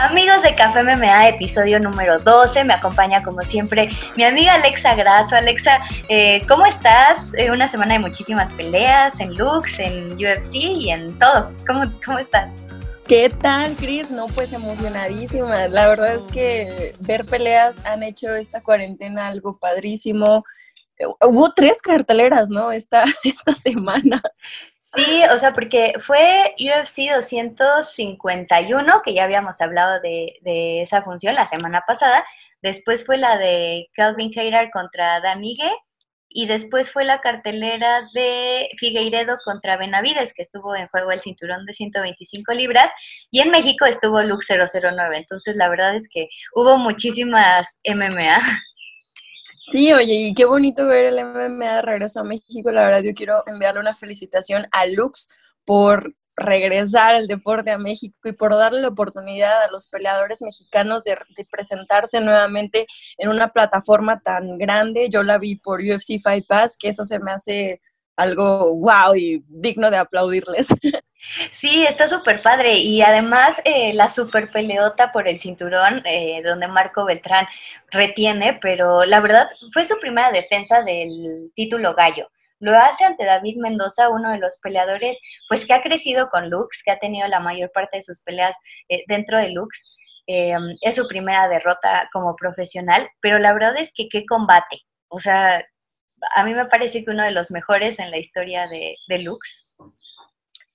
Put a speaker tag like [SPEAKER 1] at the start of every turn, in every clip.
[SPEAKER 1] Amigos de Café MMA, episodio número 12, me acompaña como siempre mi amiga Alexa Grasso. Alexa, eh, ¿cómo estás? Eh, una semana de muchísimas peleas en Lux, en UFC y en todo. ¿Cómo, cómo estás?
[SPEAKER 2] ¿Qué tal, Cris? No, pues emocionadísima. La verdad es que ver peleas han hecho esta cuarentena algo padrísimo. Hubo tres carteleras, ¿no? Esta, esta semana.
[SPEAKER 1] Sí, o sea, porque fue UFC 251, que ya habíamos hablado de, de esa función la semana pasada. Después fue la de Calvin Keirar contra Dan Ige. Y después fue la cartelera de Figueiredo contra Benavides, que estuvo en juego el cinturón de 125 libras. Y en México estuvo Lux 009. Entonces, la verdad es que hubo muchísimas MMA.
[SPEAKER 2] Sí, oye, y qué bonito ver el MMA de regreso a México. La verdad, yo quiero enviarle una felicitación a Lux por regresar al deporte a México y por darle la oportunidad a los peleadores mexicanos de, presentarse nuevamente en una plataforma tan grande. Yo la vi por UFC Fight Pass, que eso se me hace algo wow y digno de aplaudirles.
[SPEAKER 1] Sí, está súper padre. Y además eh, la super peleota por el cinturón, eh, donde Marco Beltrán retiene, pero la verdad fue su primera defensa del título gallo. Lo hace ante David Mendoza, uno de los peleadores, pues que ha crecido con Lux, que ha tenido la mayor parte de sus peleas eh, dentro de Lux. es su primera derrota como profesional, pero la verdad es que qué combate. O sea, a mí me parece que uno de los mejores en la historia de, de Lux.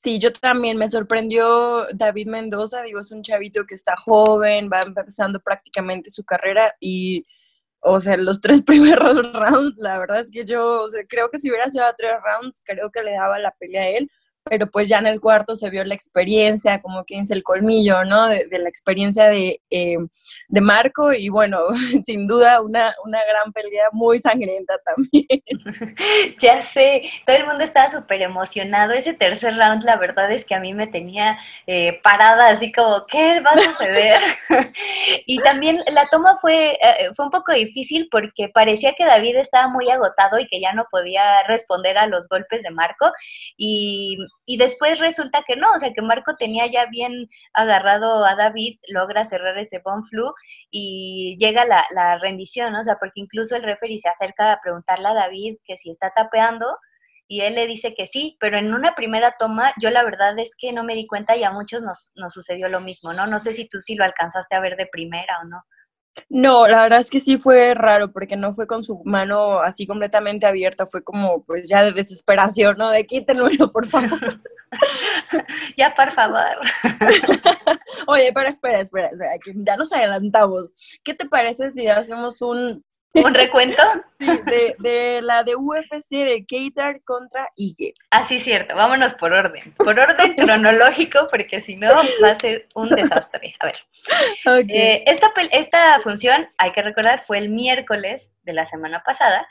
[SPEAKER 2] Sí, yo también me sorprendió David Mendoza, digo, es un chavito que está joven, va empezando prácticamente su carrera y, o sea, los tres primeros rounds, la verdad es que yo, creo que si hubiera sido a tres rounds, creo que le daba la pelea a él, pero pues ya en el cuarto se vio la experiencia, como que dice el colmillo, ¿no? De, la experiencia de, eh, de, Marco y bueno, sin duda una, una gran pelea muy sangrienta también.
[SPEAKER 1] ya sé, todo el mundo estaba súper emocionado. Ese tercer round, la verdad es que a mí me tenía eh, parada así como, ¿qué va a suceder? y también la toma fue, eh, fue un poco difícil porque parecía que David estaba muy agotado y que ya no podía responder a los golpes de Marco y y después resulta que no, o sea que Marco tenía ya bien agarrado a David, logra cerrar ese bon flu y llega la, la rendición, o sea, porque incluso el referee se acerca a preguntarle a David que si está tapeando y él le dice que sí, pero en una primera toma yo la verdad es que no me di cuenta y a muchos nos, nos sucedió lo mismo, ¿no? No sé si tú sí lo alcanzaste a ver de primera o no.
[SPEAKER 2] No, la verdad es que sí fue raro porque no fue con su mano así completamente abierta, fue como pues ya de desesperación, ¿no? De quítenlo, por favor.
[SPEAKER 1] ya, por favor.
[SPEAKER 2] Oye, pero espera, espera, espera, ya nos adelantamos. ¿Qué te parece si hacemos un
[SPEAKER 1] ¿Un recuento?
[SPEAKER 2] Sí, de, de, la de UFC de Keitar contra Ige.
[SPEAKER 1] Así es cierto, vámonos por orden. Por orden cronológico, porque si no va a ser un desastre. A ver. Eh, esta, esta función, hay que recordar, fue el miércoles de la semana pasada.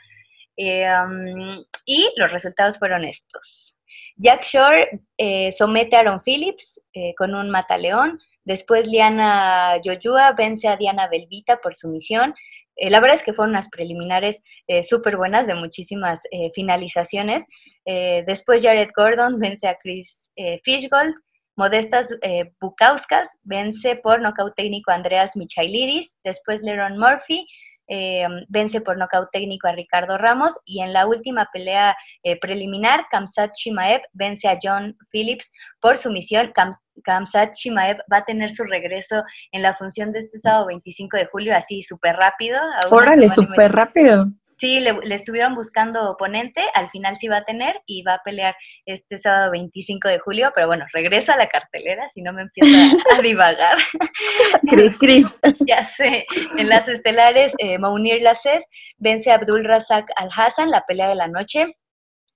[SPEAKER 1] Eh, um, y los resultados fueron estos. Jack Shore eh, somete a Aaron Phillips con un mataleón. Después Liana Yoyua vence a Diana Belvita por sumisión. Eh, la verdad es que fueron unas preliminares eh, súper buenas de muchísimas eh, finalizaciones. después Jared Gordon vence a Chris Fishgold. Modestas Bukauskas vence por nocaut técnico Andreas Michailidis. Después Leron Murphy vence por nocaut técnico a Ricardo Ramos. Y en la última pelea preliminar, Kamsat Shimaev vence a John Phillips por sumisión. Kamsat Chimaev va a tener su regreso en la función de este sábado 25 de julio, así súper rápido.
[SPEAKER 2] Órale, súper rápido.
[SPEAKER 1] Sí, le, estuvieron buscando oponente, al final sí va a tener y va a pelear este sábado 25 de julio, pero bueno, regresa a la cartelera, si no me empiezo a, divagar.
[SPEAKER 2] Cris, Cris.
[SPEAKER 1] ya sé, en las estelares, eh, Maunir Laces vence a Abdul Razak Al-Hassan, la pelea de la noche.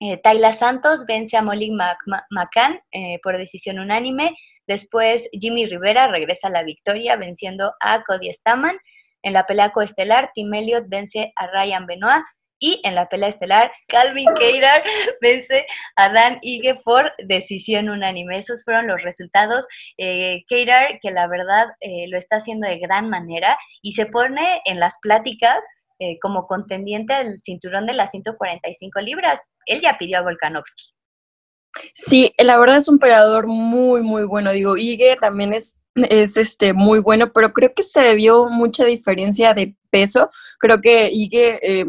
[SPEAKER 1] Eh, Tayla Santos vence a Molly McCann eh, por decisión unánime. Después Jimmy Rivera regresa a la victoria venciendo a Cody Staman. En la pelea coestelar, Tim Elliott vence a Ryan Benoit. Y en la pelea estelar, Calvin Keirar vence a Dan Ige por decisión unánime. Esos fueron los resultados. Eh, que la verdad eh, lo está haciendo de gran manera y se pone en las pláticas eh, como contendiente al cinturón de las 145 libras. Él ya pidió a Volkanovski.
[SPEAKER 2] Sí, la verdad es un peleador muy, muy bueno. Digo, Ige también es, es este, muy bueno, pero creo que se vio mucha diferencia de peso. Creo que Ige em,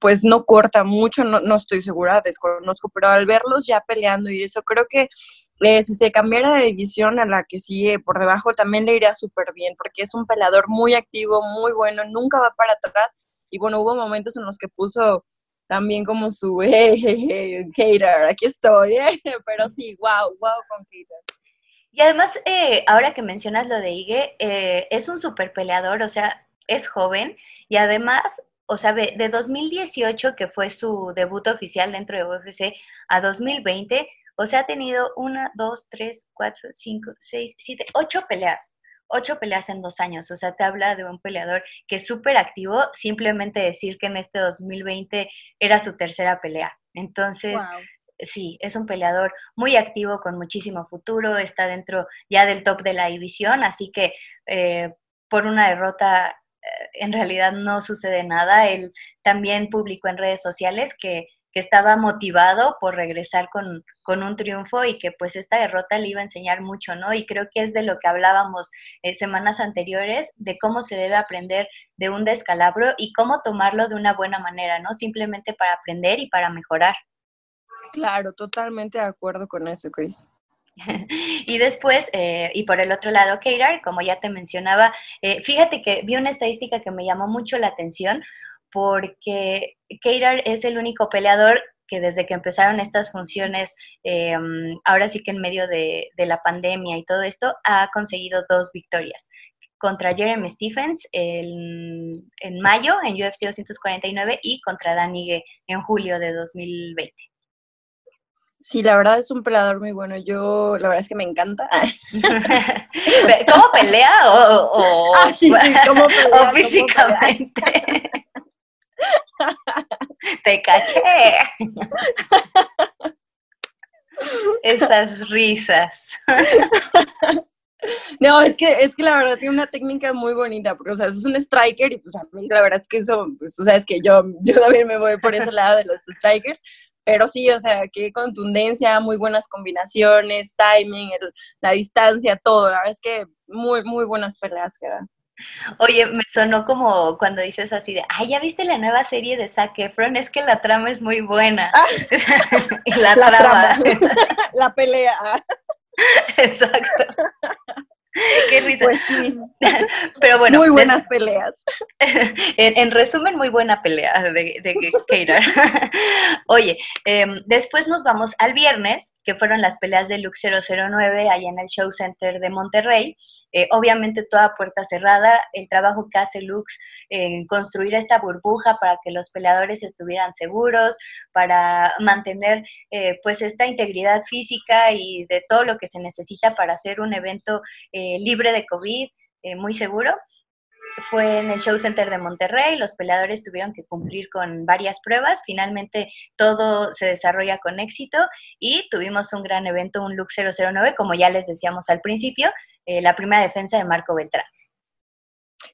[SPEAKER 2] pues no corta mucho, no, no, estoy segura, desconozco, pero al verlos ya peleando y eso, creo que eh, si se cambiara de división a la que sigue por debajo, también le iría súper bien, porque es un peleador muy activo, muy bueno, nunca va para atrás. Y bueno, hubo momentos en los que puso también como su hey, hater, aquí estoy, ¿eh? pero sí, wow, wow con hater.
[SPEAKER 1] Y además, eh, ahora que mencionas lo de Ige, eh, es un super peleador, o sea, es joven y además, o sea, de 2018, que fue su debut oficial dentro de UFC, a 2020, o sea, ha tenido una, dos, tres, cuatro, cinco, seis, siete, ocho peleas ocho peleas en dos años. O sea, te habla de un peleador que es súper activo, simplemente decir que en este 2020 era su tercera pelea. Entonces, sí, es un peleador muy activo, con muchísimo futuro, está dentro ya del top de la división, así que eh, por una derrota eh, en realidad no sucede nada. Él también publicó en redes sociales que que estaba motivado por regresar con, un triunfo y que pues esta derrota le iba a enseñar mucho, ¿no? Y creo que es de lo que hablábamos eh, semanas anteriores, de cómo se debe aprender de un descalabro y cómo tomarlo de una buena manera, ¿no? Simplemente para aprender y para mejorar.
[SPEAKER 2] Claro, totalmente de acuerdo con eso, Chris.
[SPEAKER 1] y después, eh, y por el otro lado, Keirar, como ya te mencionaba, eh, fíjate que vi una estadística que me llamó mucho la atención porque Keirar es el único peleador que desde que empezaron estas funciones, em, ahora sí que en medio de, la pandemia y todo esto, ha conseguido dos victorias. Contra Jeremy Stephens en, mayo en UFC 249 y contra Danige en julio de 2020.
[SPEAKER 2] Sí, la verdad es un peleador muy bueno. Yo, la verdad es que me encanta.
[SPEAKER 1] ¿Cómo pelea o,
[SPEAKER 2] ah, sí, sí, ¿cómo pelea,
[SPEAKER 1] físicamente? Te caché. Esas risas.
[SPEAKER 2] No, es que, es que la verdad tiene una técnica muy bonita, porque, o sea, es un striker y pues a mí la verdad es que eso, pues, o sea, es que yo, yo también me voy por ese lado de los strikers, pero sí, o sea, qué contundencia, muy buenas combinaciones, timing, la distancia, todo, la verdad es que muy, muy buenas peleas que
[SPEAKER 1] Oye, me sonó como cuando dices así de, ay, ¿ya viste la nueva serie de Zac Efron? Es que la trama es muy buena. Ah.
[SPEAKER 2] la, trama. la pelea.
[SPEAKER 1] Exacto. Qué risa. Pues sí. Pero bueno.
[SPEAKER 2] Muy buenas peleas.
[SPEAKER 1] En, resumen, muy buena pelea de, de Oye, em, después nos vamos al viernes, que fueron las peleas de Lux 009 allá en el Show Center de Monterrey. Eh, obviamente toda puerta cerrada, el trabajo que hace Lux en construir esta burbuja para que los peleadores estuvieran seguros, para mantener eh, pues esta integridad física y de todo lo que se necesita para hacer un evento eh, libre de COVID, muy seguro. Fue en el Show Center de Monterrey, los peleadores tuvieron que cumplir con varias pruebas, finalmente todo se desarrolla con éxito y tuvimos un gran evento, un Look 009, como ya les decíamos al principio, eh, la primera defensa de Marco Beltrán.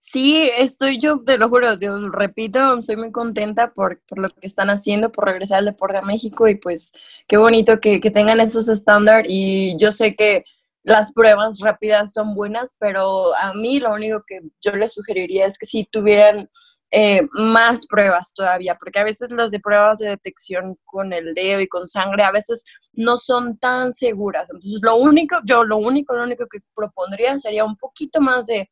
[SPEAKER 2] Sí, estoy yo, te lo juro, te repito, soy muy contenta por, lo que están haciendo, por regresar al deporte a México y pues qué bonito que, que tengan esos estándares. Y yo sé que las pruebas rápidas son buenas, pero a mí lo único que yo les sugeriría es que si tuvieran eh, más pruebas todavía, porque a veces las de pruebas de detección con el dedo y con sangre a veces no son tan seguras. Entonces, lo único, yo lo único, lo único que propondría sería un poquito más de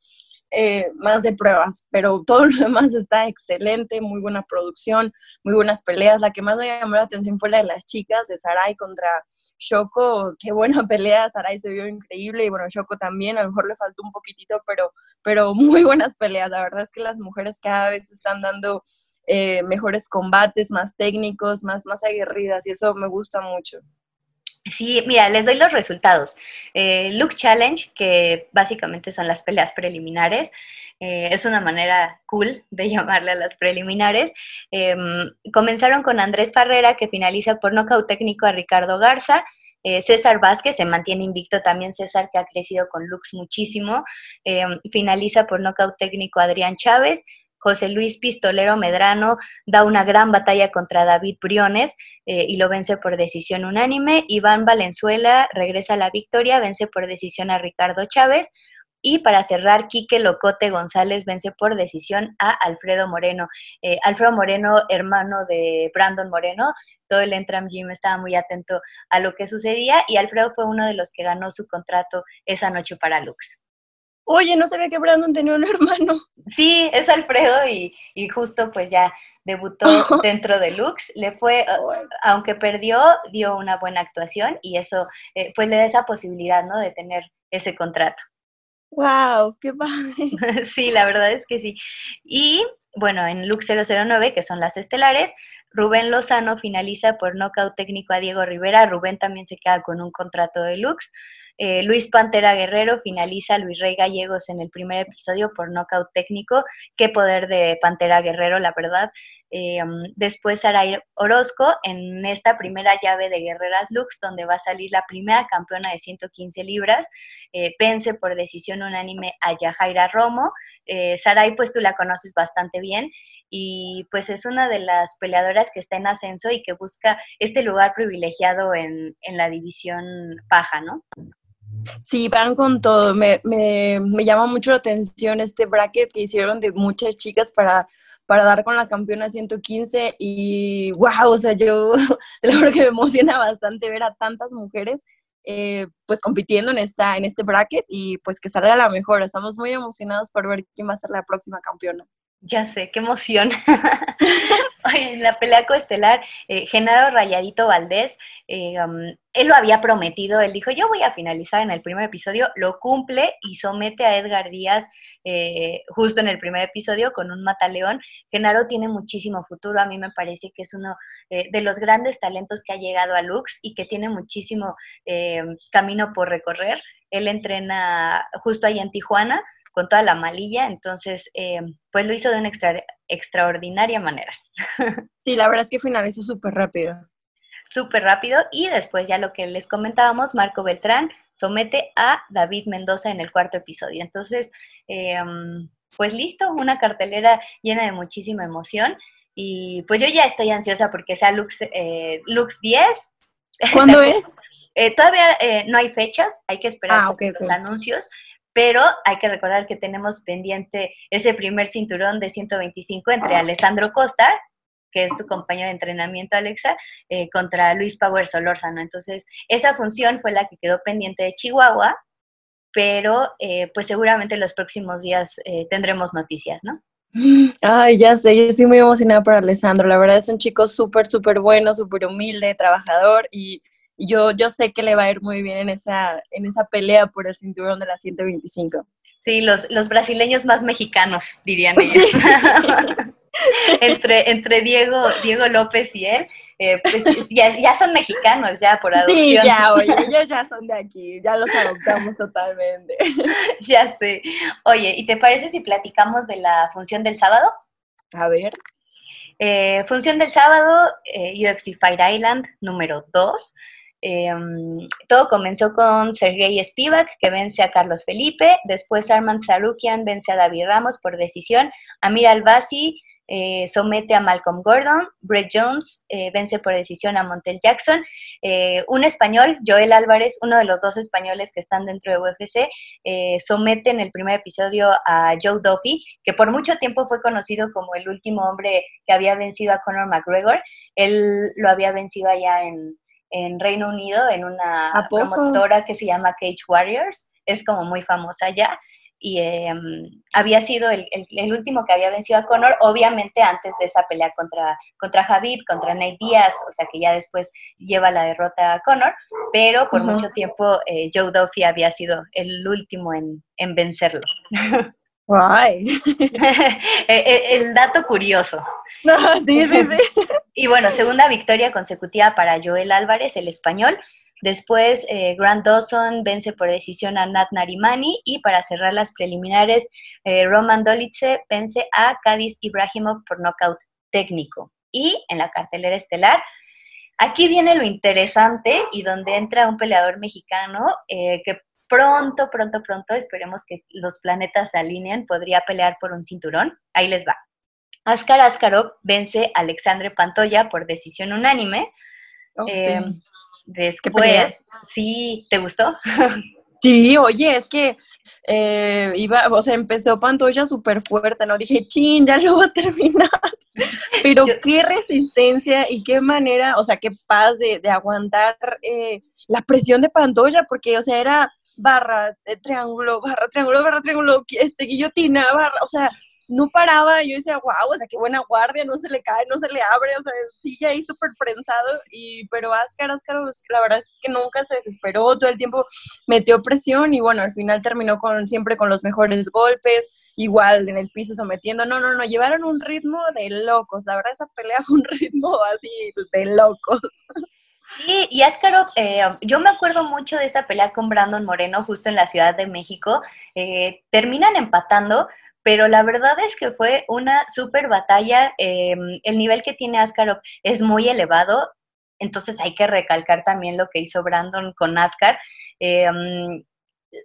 [SPEAKER 2] eh, más de pruebas, pero todo lo demás está excelente, muy buena producción, muy buenas peleas. La que más me llamó la atención fue la de las chicas, de Sarai contra Shoko. Qué buena pelea, Sarai se vio increíble y bueno, Shoko también, a lo mejor le faltó un poquitito, pero, pero muy buenas peleas. La verdad es que las mujeres cada vez están dando eh, mejores combates, más técnicos, más, más aguerridas y eso me gusta mucho.
[SPEAKER 1] Sí, mira, les doy los resultados. Eh, Look Challenge, que básicamente son las peleas preliminares, eh, es una manera cool de llamarle a las preliminares. Em, comenzaron con Andrés Farrera, que finaliza por nocaut técnico a Ricardo Garza. Eh, César Vázquez se mantiene invicto también, César que ha crecido con Lux muchísimo. Em, finaliza por nocaut técnico Adrián Chávez. José Luis Pistolero Medrano da una gran batalla contra David Briones eh, y lo vence por decisión unánime. Iván Valenzuela regresa a la victoria, vence por decisión a Ricardo Chávez. Y para cerrar, Quique Locote González vence por decisión a Alfredo Moreno. Eh, Alfredo Moreno, hermano de Brandon Moreno, todo el Entram Gym estaba muy atento a lo que sucedía y Alfredo fue uno de los que ganó su contrato esa noche para Lux.
[SPEAKER 2] Oye, no sabía que Brandon tenía un hermano.
[SPEAKER 1] Sí, es Alfredo y, justo pues ya debutó dentro de Lux. Le fue, aunque perdió, dio una buena actuación y eso eh, pues le da esa posibilidad, ¿no? De tener ese contrato.
[SPEAKER 2] ¡Wow! ¡Qué padre!
[SPEAKER 1] sí, la verdad es que sí. Y bueno, en Lux 009, que son las estelares, Rubén Lozano finaliza por nocaut técnico a Diego Rivera. Rubén también se queda con un contrato de Lux. Eh, Luis Pantera Guerrero finaliza a Luis Rey Gallegos en el primer episodio por nocaut técnico. Qué poder de Pantera Guerrero, la verdad. Eh, um, después Saray Orozco en esta primera llave de Guerreras Lux, donde va a salir la primera campeona de 115 libras. Eh, por decisión unánime a Yajaira Romo. Saray, pues tú la conoces bastante bien y pues es una de las peleadoras que está en ascenso y que busca este lugar privilegiado en, en la división paja, ¿no?
[SPEAKER 2] Sí, van con todo. Me, me, me, llama mucho la atención este bracket que hicieron de muchas chicas para, para dar con la campeona 115 y wow, o sea, yo de verdad que me emociona bastante ver a tantas mujeres eh, pues compitiendo en, esta, en este bracket y pues que salga la mejor. Estamos muy emocionados por ver quién va a ser la próxima campeona.
[SPEAKER 1] Ya sé, qué emoción. En la pelea coestelar, eh, Genaro Rayadito Valdés, eh, um, él lo había prometido, él dijo, yo voy a finalizar en el primer episodio, lo cumple y somete a Edgar Díaz eh, justo en el primer episodio con un mataleón. Genaro tiene muchísimo futuro, a mí me parece que es uno de los grandes talentos que ha llegado a Lux y que tiene muchísimo camino por recorrer. Él entrena justo ahí en Tijuana, con toda la malilla, entonces eh, pues lo hizo de una extraordinaria manera.
[SPEAKER 2] Sí, la verdad es que finalizó súper rápido.
[SPEAKER 1] Súper rápido y después ya lo que les comentábamos, Marco Beltrán somete a David Mendoza en el cuarto episodio. Entonces, em, pues listo, una cartelera llena de muchísima emoción y pues yo ya estoy ansiosa porque sea Lux, eh, Lux 10.
[SPEAKER 2] ¿Cuándo es?
[SPEAKER 1] Eh, todavía no hay fechas, hay que esperar ah, los anuncios, pero hay que recordar que tenemos pendiente ese primer cinturón de 125 entre Alessandro Costa, que es tu compañero de entrenamiento, Alexa, eh, contra Luis Power Solórzano. Entonces, esa función fue la que quedó pendiente de Chihuahua, pero eh, pues seguramente en los próximos días eh, tendremos noticias, ¿no?
[SPEAKER 2] Ay, ya sé, yo estoy muy emocionada por Alessandro. La verdad es un chico súper, súper bueno, súper humilde, trabajador y yo, yo sé que le va a ir muy bien en esa, en esa pelea por el cinturón de la 125.
[SPEAKER 1] Sí, los, los brasileños más mexicanos, dirían ellos. entre, entre Diego, Diego López y él, eh, pues ya, son mexicanos ya por adopción.
[SPEAKER 2] Sí, ya, oye, ellos ya son de aquí, ya los adoptamos totalmente.
[SPEAKER 1] ya sé. Oye, ¿y te parece si platicamos de la función del sábado?
[SPEAKER 2] A ver.
[SPEAKER 1] Eh, función del sábado, eh, UFC Fight Island número 2. Em, todo comenzó con Sergei Spivak, que vence a Carlos Felipe, después Armand Sarukian vence a David Ramos por decisión, Amir Albasi eh, somete a Malcolm Gordon, Brett Jones eh, vence por decisión a Montel Jackson, eh, un español, Joel Álvarez, uno de los dos españoles que están dentro de UFC, somete en el primer episodio a Joe Duffy, que por mucho tiempo fue conocido como el último hombre que había vencido a Conor McGregor, él lo había vencido allá en, en Reino Unido en una promotora que se javy Cage Warriors, es como muy famosa ya, y em, había sido el, último que había vencido a Conor, obviamente antes de esa pelea contra, contra Javib, contra Nate Diaz, o sea que ya después lleva la derrota a Conor, pero por mucho tiempo eh, Joe Duffy había sido el último en, en vencerlo.
[SPEAKER 2] Guay.
[SPEAKER 1] E, e, el dato curioso.
[SPEAKER 2] sí, sí, sí.
[SPEAKER 1] Y bueno, segunda victoria consecutiva para Joel Álvarez, el español. Después, eh, Grant Dawson vence por decisión a Nat Narimani y para cerrar las preliminares, eh, Roman Dolitze vence a Cádiz Ibrahimov por nocaut técnico. Y en la cartelera estelar, aquí viene lo interesante y donde entra un peleador mexicano eh, que pronto, pronto, pronto, esperemos que los planetas se alineen, podría pelear por un cinturón. Ahí les va. Askar Askarov vence a Alexandre Pantoya por decisión unánime. Oh, em, después, sí, ¿te gustó?
[SPEAKER 2] Sí, oye, es que eh, iba, o sea, empezó Pantoya súper fuerte, ¿no? Dije, chin, ya lo va a terminar. Pero qué resistencia y qué manera, o sea, qué paz de, aguantar eh, la presión de Pantoya, porque, o sea, era barra, de triángulo, barra, triángulo, barra, triángulo, este, guillotina, barra, o sea, no paraba, yo decía, wow, o sea, qué buena guardia, no se le cae, no se le abre, o sea, sigue ahí súper prensado, y, pero Ascar, Ascar, pues, la verdad es que nunca se desesperó, todo el tiempo metió presión, y bueno, al final terminó con, siempre con los mejores golpes, igual en el piso sometiendo, no, no, no, llevaron un ritmo de locos, la verdad esa pelea fue un ritmo así de locos.
[SPEAKER 1] Sí, y Askarov, eh, yo me acuerdo mucho de esa pelea con Brandon Moreno justo en la Ciudad de México. Eh, terminan empatando, pero la verdad es que fue una súper batalla. Em, el nivel que tiene Askarov es muy elevado, entonces hay que recalcar también lo que hizo Brandon con Askar. Em,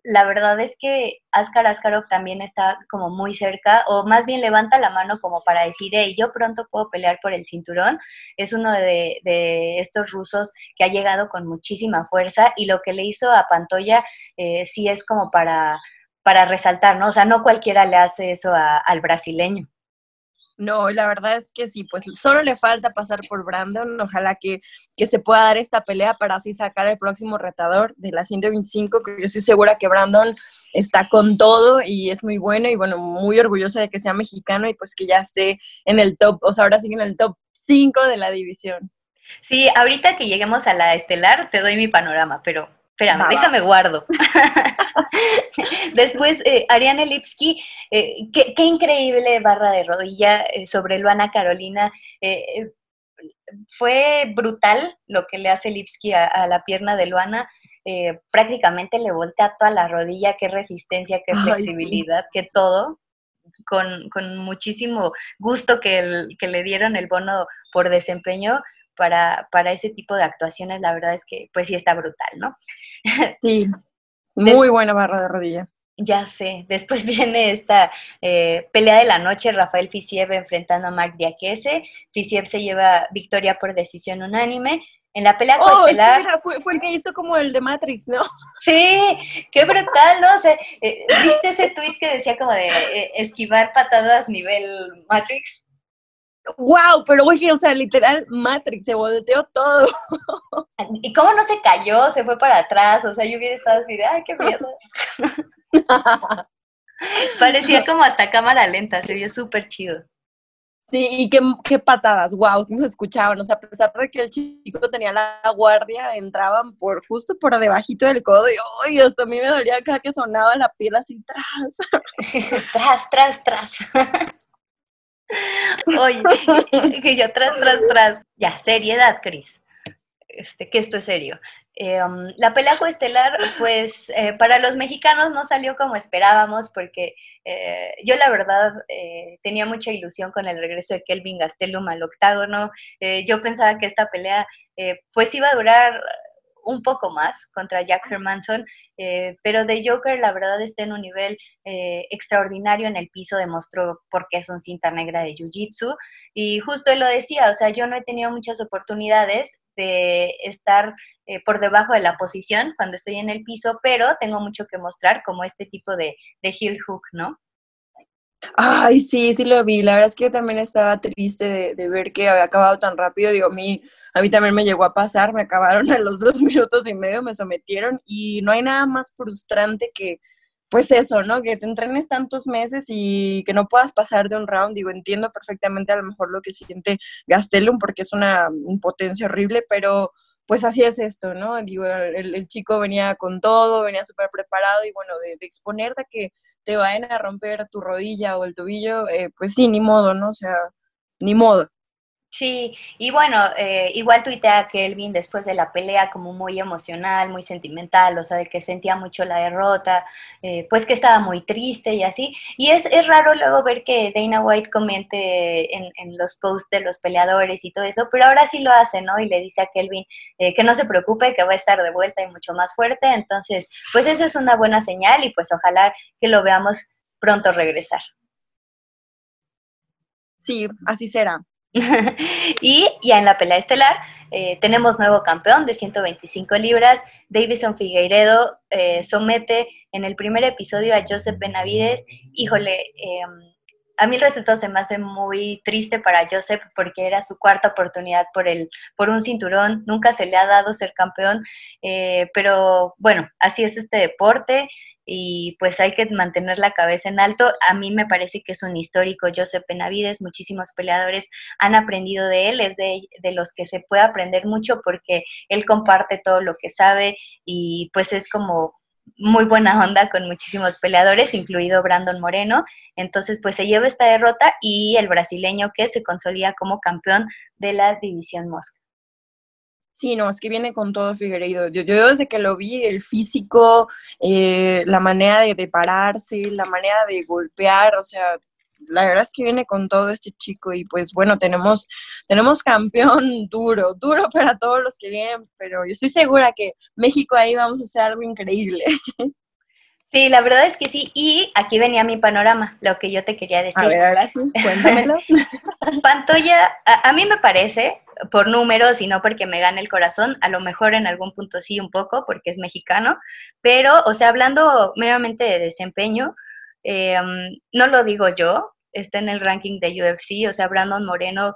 [SPEAKER 1] la verdad es que Askar Askarov también está como muy cerca, o más bien levanta la mano como para decir, hey, yo pronto puedo pelear por el cinturón. Es uno de, estos rusos que ha llegado con muchísima fuerza y lo que le hizo a Pantoya eh, sí es como para para resaltar, ¿no? O sea, no cualquiera le hace eso al brasileño.
[SPEAKER 2] No, la verdad es que sí, pues solo le falta pasar por Brandon. Ojalá que, que, se pueda dar esta pelea para así sacar el próximo retador de la 125, que yo estoy segura que Brandon está con todo y es muy bueno y bueno, muy orgullosa de que sea mexicano y pues que ya esté en el top, o sea, ahora sí en el top 5 de la división.
[SPEAKER 1] Sí, ahorita que lleguemos a la estelar te doy mi panorama, pero Espérame, déjame guardo. Después, eh, Ariane Lipski, eh, qué, increíble barra de rodilla eh, sobre Luana Carolina. Eh, fue brutal lo que le hace Lipski a, la pierna de Luana. prácticamente le voltea toda la rodilla, qué resistencia, qué flexibilidad, qué todo. Con, muchísimo gusto que, que le dieron el bono por desempeño para, para ese tipo de actuaciones, la verdad es que pues sí está brutal, ¿no?
[SPEAKER 2] Sí, muy buena barra de rodilla.
[SPEAKER 1] Ya sé, después viene esta eh, pelea de la noche, Rafael Fisiev enfrentando a Mark Diakese, Fisiev se lleva victoria por decisión unánime, en la pelea
[SPEAKER 2] oh, fue, fue, el que hizo como el de Matrix, ¿no?
[SPEAKER 1] Sí, qué brutal, ¿no? O eh, ¿viste ese tweet que decía como de eh, esquivar patadas nivel Matrix?
[SPEAKER 2] Wow, pero oye, o sea, literal, Matrix, se volteó todo.
[SPEAKER 1] ¿Y cómo no se cayó? Se fue para atrás, o sea, yo hubiera estado así de, ay, qué miedo. Parecía como hasta cámara lenta, se vio súper chido.
[SPEAKER 2] Sí, y qué, qué patadas, wow, cómo se escuchaban, o sea, a pesar de que el chico tenía la guardia, entraban por justo por debajito del codo y ¡ay! hasta a mí me dolía cada que sonaba la piel así tras.
[SPEAKER 1] tras, tras, tras. Oye, que yo tras, tras, tras. Ya, seriedad, Cris. Este, que esto es serio. Eh, um, la pelea coestelar, pues eh, para los mexicanos no salió como esperábamos, porque eh, yo la verdad tenía mucha ilusión con el regreso de Kelvin Gastelum al octágono. yo pensaba que esta pelea pues iba a durar un poco más contra Jack Hermanson, eh, pero de Joker la verdad está en un nivel eh, extraordinario en el piso, demostró por qué es un cinta negra de Jiu-Jitsu y justo él lo decía, o sea, yo no he tenido muchas oportunidades de estar eh, por debajo de la posición cuando estoy en el piso, pero tengo mucho que mostrar como este tipo de, de heel hook, ¿no?
[SPEAKER 2] Ay, sí, sí lo vi. La verdad es que yo también estaba triste de, ver que había acabado tan rápido. Digo, a mí, a mí también me llegó a pasar, me acabaron a los dos minutos y medio, me sometieron y no hay nada más frustrante que, pues eso, ¿no? Que te entrenes tantos meses y que no puedas pasar de un round. Digo, entiendo perfectamente a lo mejor lo que siente Gastelum porque es una impotencia horrible, pero pues así es esto, ¿no? Digo, el, chico venía con todo, venía súper preparado y bueno, de, exponerte a que te vayan a romper tu rodilla o el tobillo, eh, pues sí, ni modo, ¿no? O sea, ni modo.
[SPEAKER 1] Sí, y bueno, eh, igual tuitea Kelvin después de la pelea como muy emocional, muy sentimental, o sea, de que sentía mucho la derrota, eh, pues que estaba muy triste y así. Y es, es raro luego ver que Dana White comente en, en, los posts de los peleadores y todo eso, pero ahora sí lo hace, ¿no? Y le dice a Kelvin eh, que no se preocupe, que va a estar de vuelta y mucho más fuerte. Entonces, pues eso es una buena señal y pues ojalá que lo veamos pronto regresar.
[SPEAKER 2] Sí, así será.
[SPEAKER 1] y ya en la pelea estelar eh, tenemos nuevo campeón de 125 libras. Davison Figueiredo eh, somete en el primer episodio a Joseph Benavides. Híjole, em, a mí el resultado se me hace muy triste para Joseph porque era su cuarta oportunidad por, el, por un cinturón. Nunca se le ha dado ser campeón, eh, pero bueno, así es este deporte y pues hay que mantener la cabeza en alto. A mí me parece que es un histórico Joseph Benavides, muchísimos peleadores han aprendido de él, es de, de, los que se puede aprender mucho porque él comparte todo lo que sabe y pues es como muy buena onda con muchísimos peleadores, incluido Brandon Moreno. Entonces pues se lleva esta derrota y el brasileño que se consolida como campeón de la división Mosca.
[SPEAKER 2] Sí, no, es que viene con todo Figueiredo. Yo, yo desde que lo vi, el físico, eh, la manera de, pararse, la manera de golpear, o sea, la verdad es que viene con todo este chico y pues bueno, tenemos, tenemos campeón duro, duro para todos los que vienen, pero yo estoy segura que México ahí vamos a hacer algo increíble.
[SPEAKER 1] Sí, la verdad es que sí. Y aquí venía mi panorama, lo que yo te quería decir. A
[SPEAKER 2] ver, ahora sí, cuéntamelo.
[SPEAKER 1] Pantoya, a, mí me parece, por números y no porque me gane el corazón, a lo mejor en algún punto sí un poco, porque es mexicano, pero, o sea, hablando meramente de desempeño, em, no lo digo yo, está en el ranking de UFC, o sea, Brandon Moreno,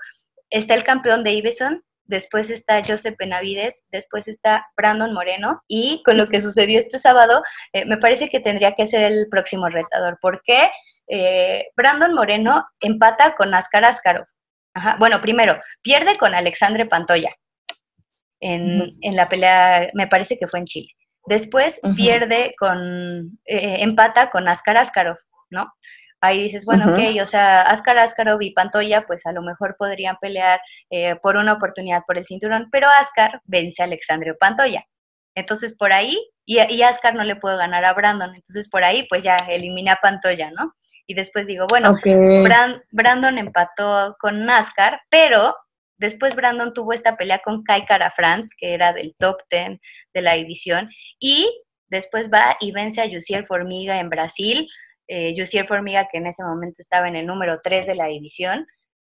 [SPEAKER 1] está el campeón de Iveson, después está Joseph Benavides, después está Brandon Moreno y con lo que sucedió este sábado, eh, me parece que tendría que ser el próximo retador, porque eh, Brandon Moreno empata con Ascar Ascaro. Bueno, primero, pierde con Alexandre Pantoya en, la pelea, me parece que fue en Chile. Después pierde con, eh, empata con Ascar Ascaro, ¿no? Ahí dices, bueno, ok, o sea, Ascar Askarov y Pantoya, pues a lo mejor podrían pelear eh, por una oportunidad por el cinturón, pero Ascar vence a Alexandre Pantoya. Entonces por ahí, y, y Ascar no le puedo ganar a Brandon, entonces por ahí pues ya elimina a Pantoya, ¿no? Y después digo, bueno, Brandon empató con Ascar, pero después Brandon tuvo esta pelea con Kai Cara France, que era del top 10 de la división, y después va y vence a Yusiel Formiga en Brasil, eh, Formiga, que en ese momento estaba en el número 3 de la división.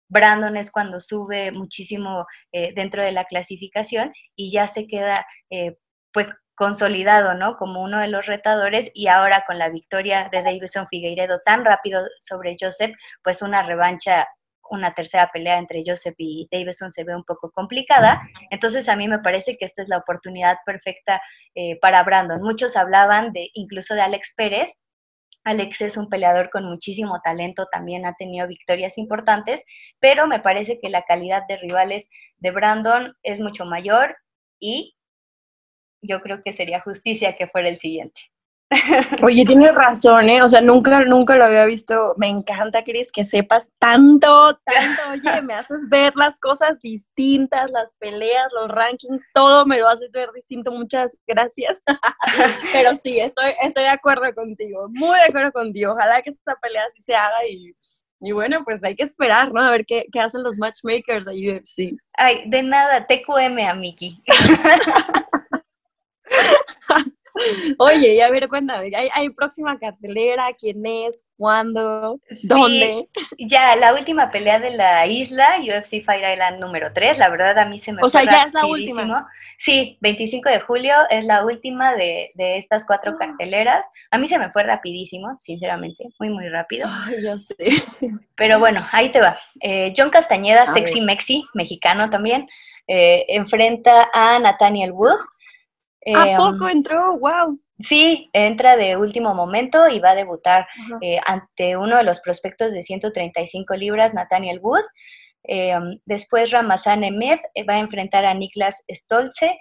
[SPEAKER 1] Brandon es cuando sube muchísimo eh, dentro de la clasificación y ya se queda eh, pues consolidado, ¿no? Como uno de los retadores y ahora con la victoria de Davison Figueiredo tan rápido sobre Joseph, pues una revancha, una tercera pelea entre Joseph y Davison se ve un poco complicada. Entonces a mí me parece que esta es la oportunidad perfecta eh, para Brandon. Muchos hablaban de incluso de Alex Pérez, Alex es un peleador con muchísimo talento, también ha tenido victorias importantes, pero me parece que la calidad de rivales de Brandon es mucho mayor y yo creo que sería justicia que fuera el siguiente.
[SPEAKER 2] Oye, tienes razón, ¿eh? O sea, nunca, nunca lo había visto. Me encanta, Cris, que sepas tanto, tanto. Oye, me haces ver las cosas distintas, las peleas, los rankings, todo me lo haces ver distinto. Muchas gracias. Pero sí, estoy, estoy de acuerdo contigo, muy de acuerdo contigo. Ojalá que esta pelea sí se haga y, y bueno, pues hay que esperar, ¿no? A ver qué, qué hacen los matchmakers de UFC.
[SPEAKER 1] Ay, de nada, TQM a Miki.
[SPEAKER 2] Oye, y a ver, cuéntame, ¿hay, próxima cartelera? ¿Quién es? ¿Cuándo? ¿Dónde?
[SPEAKER 1] ya, la última pelea de la isla, UFC Fire Island número 3, la verdad a mí se me
[SPEAKER 2] O sea, ya es la última.
[SPEAKER 1] Sí, 25 de julio es la última de, estas cuatro ah. carteleras. A mí se me fue rapidísimo, sinceramente, muy, muy rápido.
[SPEAKER 2] Ay, ya sé.
[SPEAKER 1] Pero bueno, ahí te va. Eh, John Castañeda, Sexy Mexi, mexicano también, eh, enfrenta a Nathaniel Wood.
[SPEAKER 2] ¿A em, poco entró? ¡Wow!
[SPEAKER 1] Sí, entra de último momento y va a debutar eh, ante uno de los prospectos de 135 libras, Nathaniel Wood. Em, después Ramazan Emev eh, va a enfrentar a Niklas Stolze.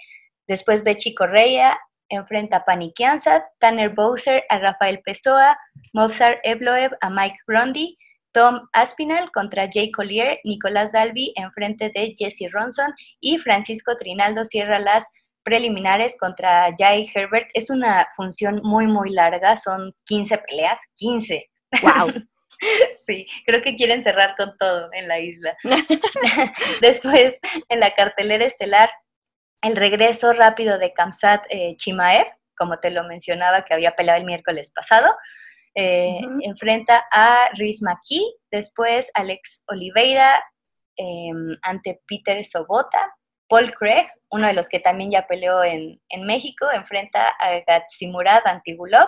[SPEAKER 1] Después Bechi Correa enfrenta a Pani Kiansat, Tanner Bowser a Rafael Pessoa, Mobsar Ebloev a Mike Grundy, Tom Aspinall contra Jay Collier, Nicolás Dalby enfrente de Jesse Ronson y Francisco Trinaldo cierra las preliminares contra Jai Herbert. Es una función muy, muy larga, son 15 peleas, 15. ¡Wow! sí, creo que quieren cerrar con todo en la isla. Después, en la cartelera estelar, el regreso rápido de Kamsat eh, Chimaev, como te lo mencionaba, que había peleado el miércoles pasado. eh, enfrenta a Riz McKee, después Alex Oliveira em, ante Peter Sobota, Paul Craig, uno de los que también ya peleó en, México, enfrenta a Gatsimurad Antigulov,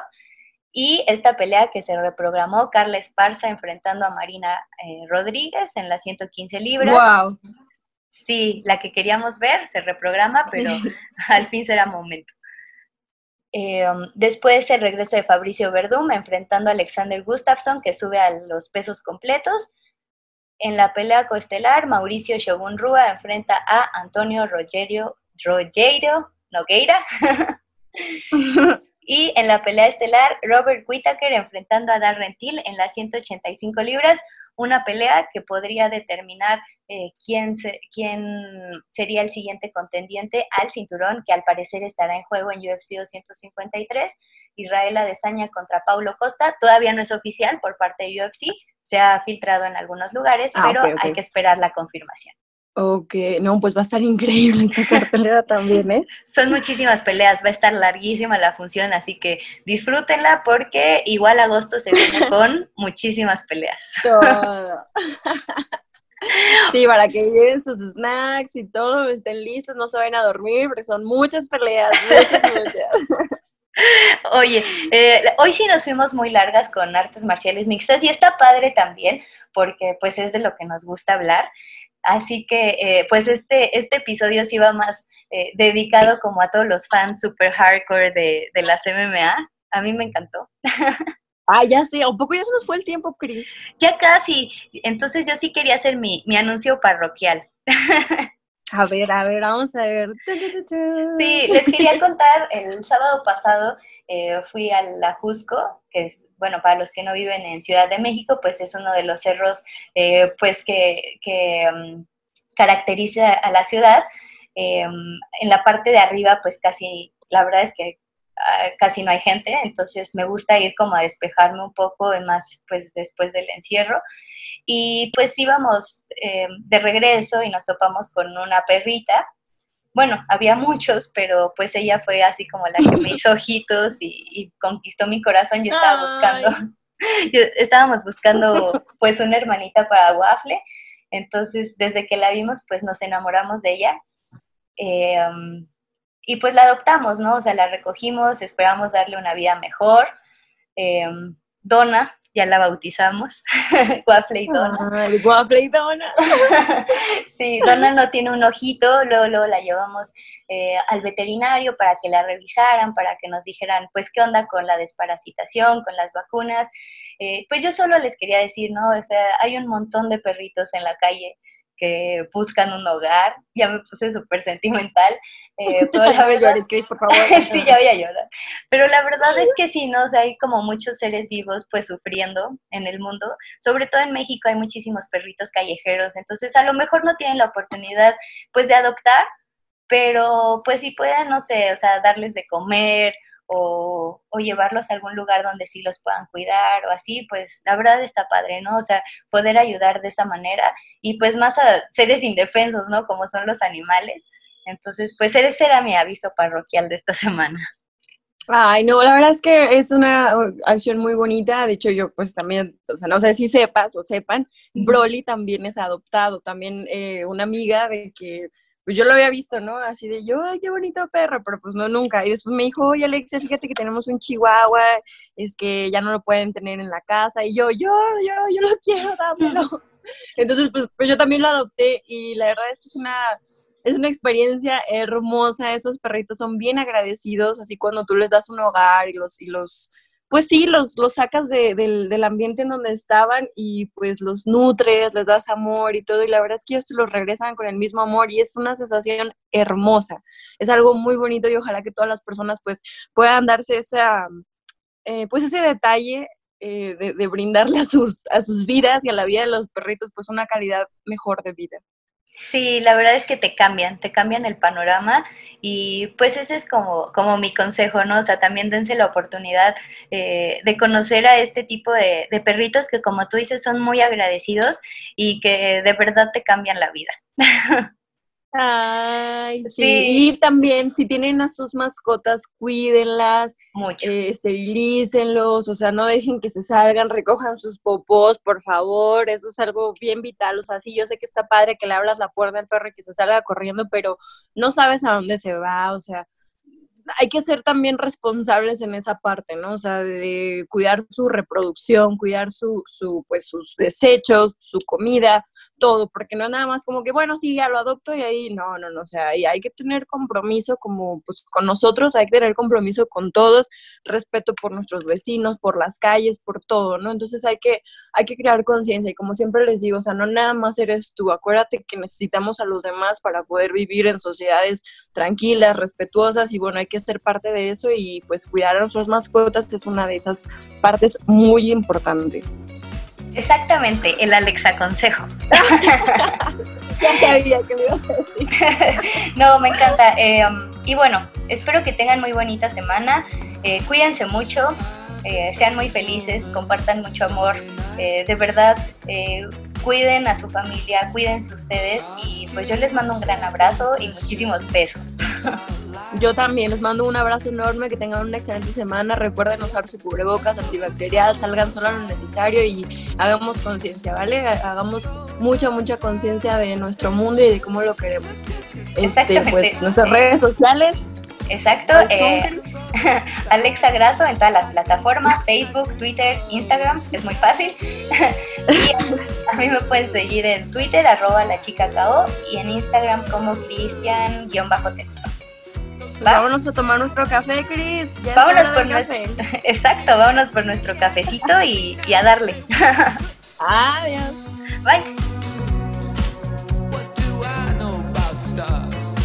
[SPEAKER 1] y esta pelea que se reprogramó, Carla Esparza enfrentando a Marina eh, Rodríguez en las 115 libras.
[SPEAKER 2] ¡Wow!
[SPEAKER 1] Sí, la que queríamos ver se reprograma, pero al fin será momento. Eh, um, después el regreso de Fabricio Verdum enfrentando a Alexander Gustafsson, que sube a los pesos completos. En la pelea coestelar, Mauricio Shogun Rua enfrenta a Antonio Rogerio, Rogerio Nogueira. y en la pelea estelar, Robert Whittaker enfrentando a Darren Till en las 185 libras, una pelea que podría determinar eh, quién, quién sería el siguiente contendiente al cinturón, que al parecer estará en juego en UFC 253. Israel Adesanya contra Paulo Costa. Todavía no es oficial por parte de UFC, se ha filtrado en algunos lugares, ah, pero hay que esperar la confirmación.
[SPEAKER 2] Ok, no, pues va a estar increíble esta cartelera también, ¿eh?
[SPEAKER 1] Son muchísimas peleas, va a estar larguísima la función, así que disfrútenla porque igual agosto se viene con muchísimas peleas.
[SPEAKER 2] Sí, para que lleven sus snacks y todo, estén listos, no se vayan a dormir, porque son muchas peleas, muchas, muchas.
[SPEAKER 1] Oye, eh, hoy sí nos fuimos muy largas con artes marciales mixtas y está padre también, porque pues es de lo que nos gusta hablar. Así que, eh, pues este, este episodio sí va más eh, dedicado como a todos los fans super hardcore de, de las MMA. A mí me encantó.
[SPEAKER 2] Ah, ya sé, un poco ya se nos fue el tiempo, Cris.
[SPEAKER 1] Ya casi. Entonces yo sí quería hacer mi, mi anuncio parroquial.
[SPEAKER 2] A ver, a ver, vamos a ver.
[SPEAKER 1] Sí, les quería contar, el sábado pasado eh, fui al Ajusco, que es, bueno, para los que no viven en Ciudad de México, pues es uno de los cerros, eh, pues que, que um, caracteriza a la ciudad. Eh, en la parte de arriba, pues casi, la verdad es que casi no hay gente, entonces me gusta ir como a despejarme un poco, más pues después del encierro. Y pues íbamos de regreso y nos topamos con una perrita bueno, había muchos, pero pues ella fue así como la que me hizo ojitos y, conquistó mi corazón. Yo estaba buscando, estábamos buscando pues una hermanita para Waffle. Entonces, desde que la vimos, pues nos enamoramos de ella. Em, y pues la adoptamos, ¿no? O sea, la recogimos, esperamos darle una vida mejor. Em, Donna, ya la bautizamos, Waffle y Donna.
[SPEAKER 2] waffle y Donna.
[SPEAKER 1] sí, Donna no tiene un ojito, luego, la llevamos eh, al veterinario para que la revisaran, para que nos dijeran, pues, qué onda con la desparasitación, con las vacunas. Eh, pues yo solo les quería decir, ¿no? O sea, hay un montón de perritos en la calle que buscan un hogar. Ya me puse súper sentimental.
[SPEAKER 2] Eh, pero la verdad, Chris, por favor.
[SPEAKER 1] sí, ya voy a llorar. Pero la verdad es que sí, ¿no? O sea, hay como muchos seres vivos pues sufriendo en el mundo. Sobre todo en México hay muchísimos perritos callejeros. Entonces, a lo mejor no tienen la oportunidad pues de adoptar, pero pues sí pueden, no sé, o sea, darles de comer o, llevarlos a algún lugar donde sí los puedan cuidar o así, pues la verdad está padre, ¿no? O sea, poder ayudar de esa manera y pues más a seres indefensos, ¿no? Como son los animales. Entonces, pues ese era mi aviso parroquial de esta semana.
[SPEAKER 2] Ay, no, la verdad es que es una acción muy bonita. De hecho, yo pues también, o sea, no sé si sepas o sepan, Broly también es adoptado. También eh, una amiga de que pues yo lo había visto, ¿no? Así de yo, ay, qué bonito perro, pero pues no, nunca. Y después me dijo, oye, Alexia, fíjate que tenemos un chihuahua, es que ya no lo pueden tener en la casa. Y yo, yo, yo, yo lo quiero, dámelo. Entonces, pues, pues yo también lo adopté y la verdad es que es una, es una experiencia hermosa. Esos perritos son bien agradecidos, así cuando tú les das un hogar y los, y los pues sí, los, los sacas del, ambiente en donde estaban y pues los nutres, les das amor y todo, y la verdad es que ellos los regresan con el mismo amor y es una sensación hermosa, es algo muy bonito y ojalá que todas las personas pues puedan darse esa, eh, pues ese detalle eh, de, de, brindarle a sus, a sus vidas y a la vida de los perritos pues una calidad mejor de vida.
[SPEAKER 1] Sí, la verdad es que te cambian, te cambian el panorama y pues ese es como, como mi consejo, ¿no? O sea, también dense la oportunidad eh, de conocer a este tipo de, de, perritos que como tú dices son muy agradecidos y que de verdad te cambian la vida.
[SPEAKER 2] Ay, sí. Y también, si tienen a sus mascotas, cuídenlas,
[SPEAKER 1] Mucho.
[SPEAKER 2] Eh, esterilícenlos, o sea, no dejen que se salgan, recojan sus popós, por favor, eso es algo bien vital, o sea, sí, yo sé que está padre que le abras la puerta al perro y que se salga corriendo, pero no sabes a dónde se va, o sea, hay que ser también responsables en esa parte, ¿no? O sea, de cuidar su reproducción, cuidar su, su, pues, sus desechos, su comida, todo, porque no es nada más como que, bueno, sí, ya lo adopto y ahí, no, no, no, o sea, y hay que tener compromiso como, pues, con nosotros, hay que tener compromiso con todos, respeto por nuestros vecinos, por las calles, por todo, ¿no? Entonces hay que, hay que crear conciencia y como siempre les digo, o sea, no nada más eres tú, acuérdate que necesitamos a los demás para poder vivir en sociedades tranquilas, respetuosas y bueno, hay que ser parte de eso y pues cuidar a nuestras mascotas es una de esas partes muy importantes.
[SPEAKER 1] Exactamente, el Alexa consejo.
[SPEAKER 2] ya sabía que me ibas a decir.
[SPEAKER 1] no, me encanta. Eh, um, y bueno, espero que tengan muy bonita semana. Eh, cuídense mucho, eh, sean muy felices, compartan mucho amor. de verdad, cuiden a su familia, cuídense ustedes y pues yo les mando un gran abrazo y muchísimos besos.
[SPEAKER 2] Yo también les mando un abrazo enorme, que tengan una excelente semana. Recuerden usar su cubrebocas antibacterial, salgan solo lo necesario y hagamos conciencia, ¿vale? Hagamos mucha, mucha conciencia de nuestro mundo y de cómo lo queremos. Este, pues nuestras redes sociales.
[SPEAKER 1] Exacto. Eh, Alexa Graso en todas las plataformas, Facebook, Twitter, Instagram, es muy fácil. y a mí me pueden seguir en Twitter, arroba la chica y en Instagram como Cristian-texto.
[SPEAKER 2] Pues vámonos a tomar nuestro café, Cris.
[SPEAKER 1] Vámonos por nuestro. Exacto, vámonos por nuestro cafecito y, a darle.
[SPEAKER 2] Adiós.
[SPEAKER 1] Bye. What do I know about stars?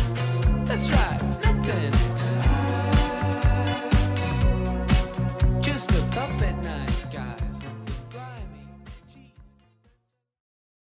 [SPEAKER 1] That's right, nothing.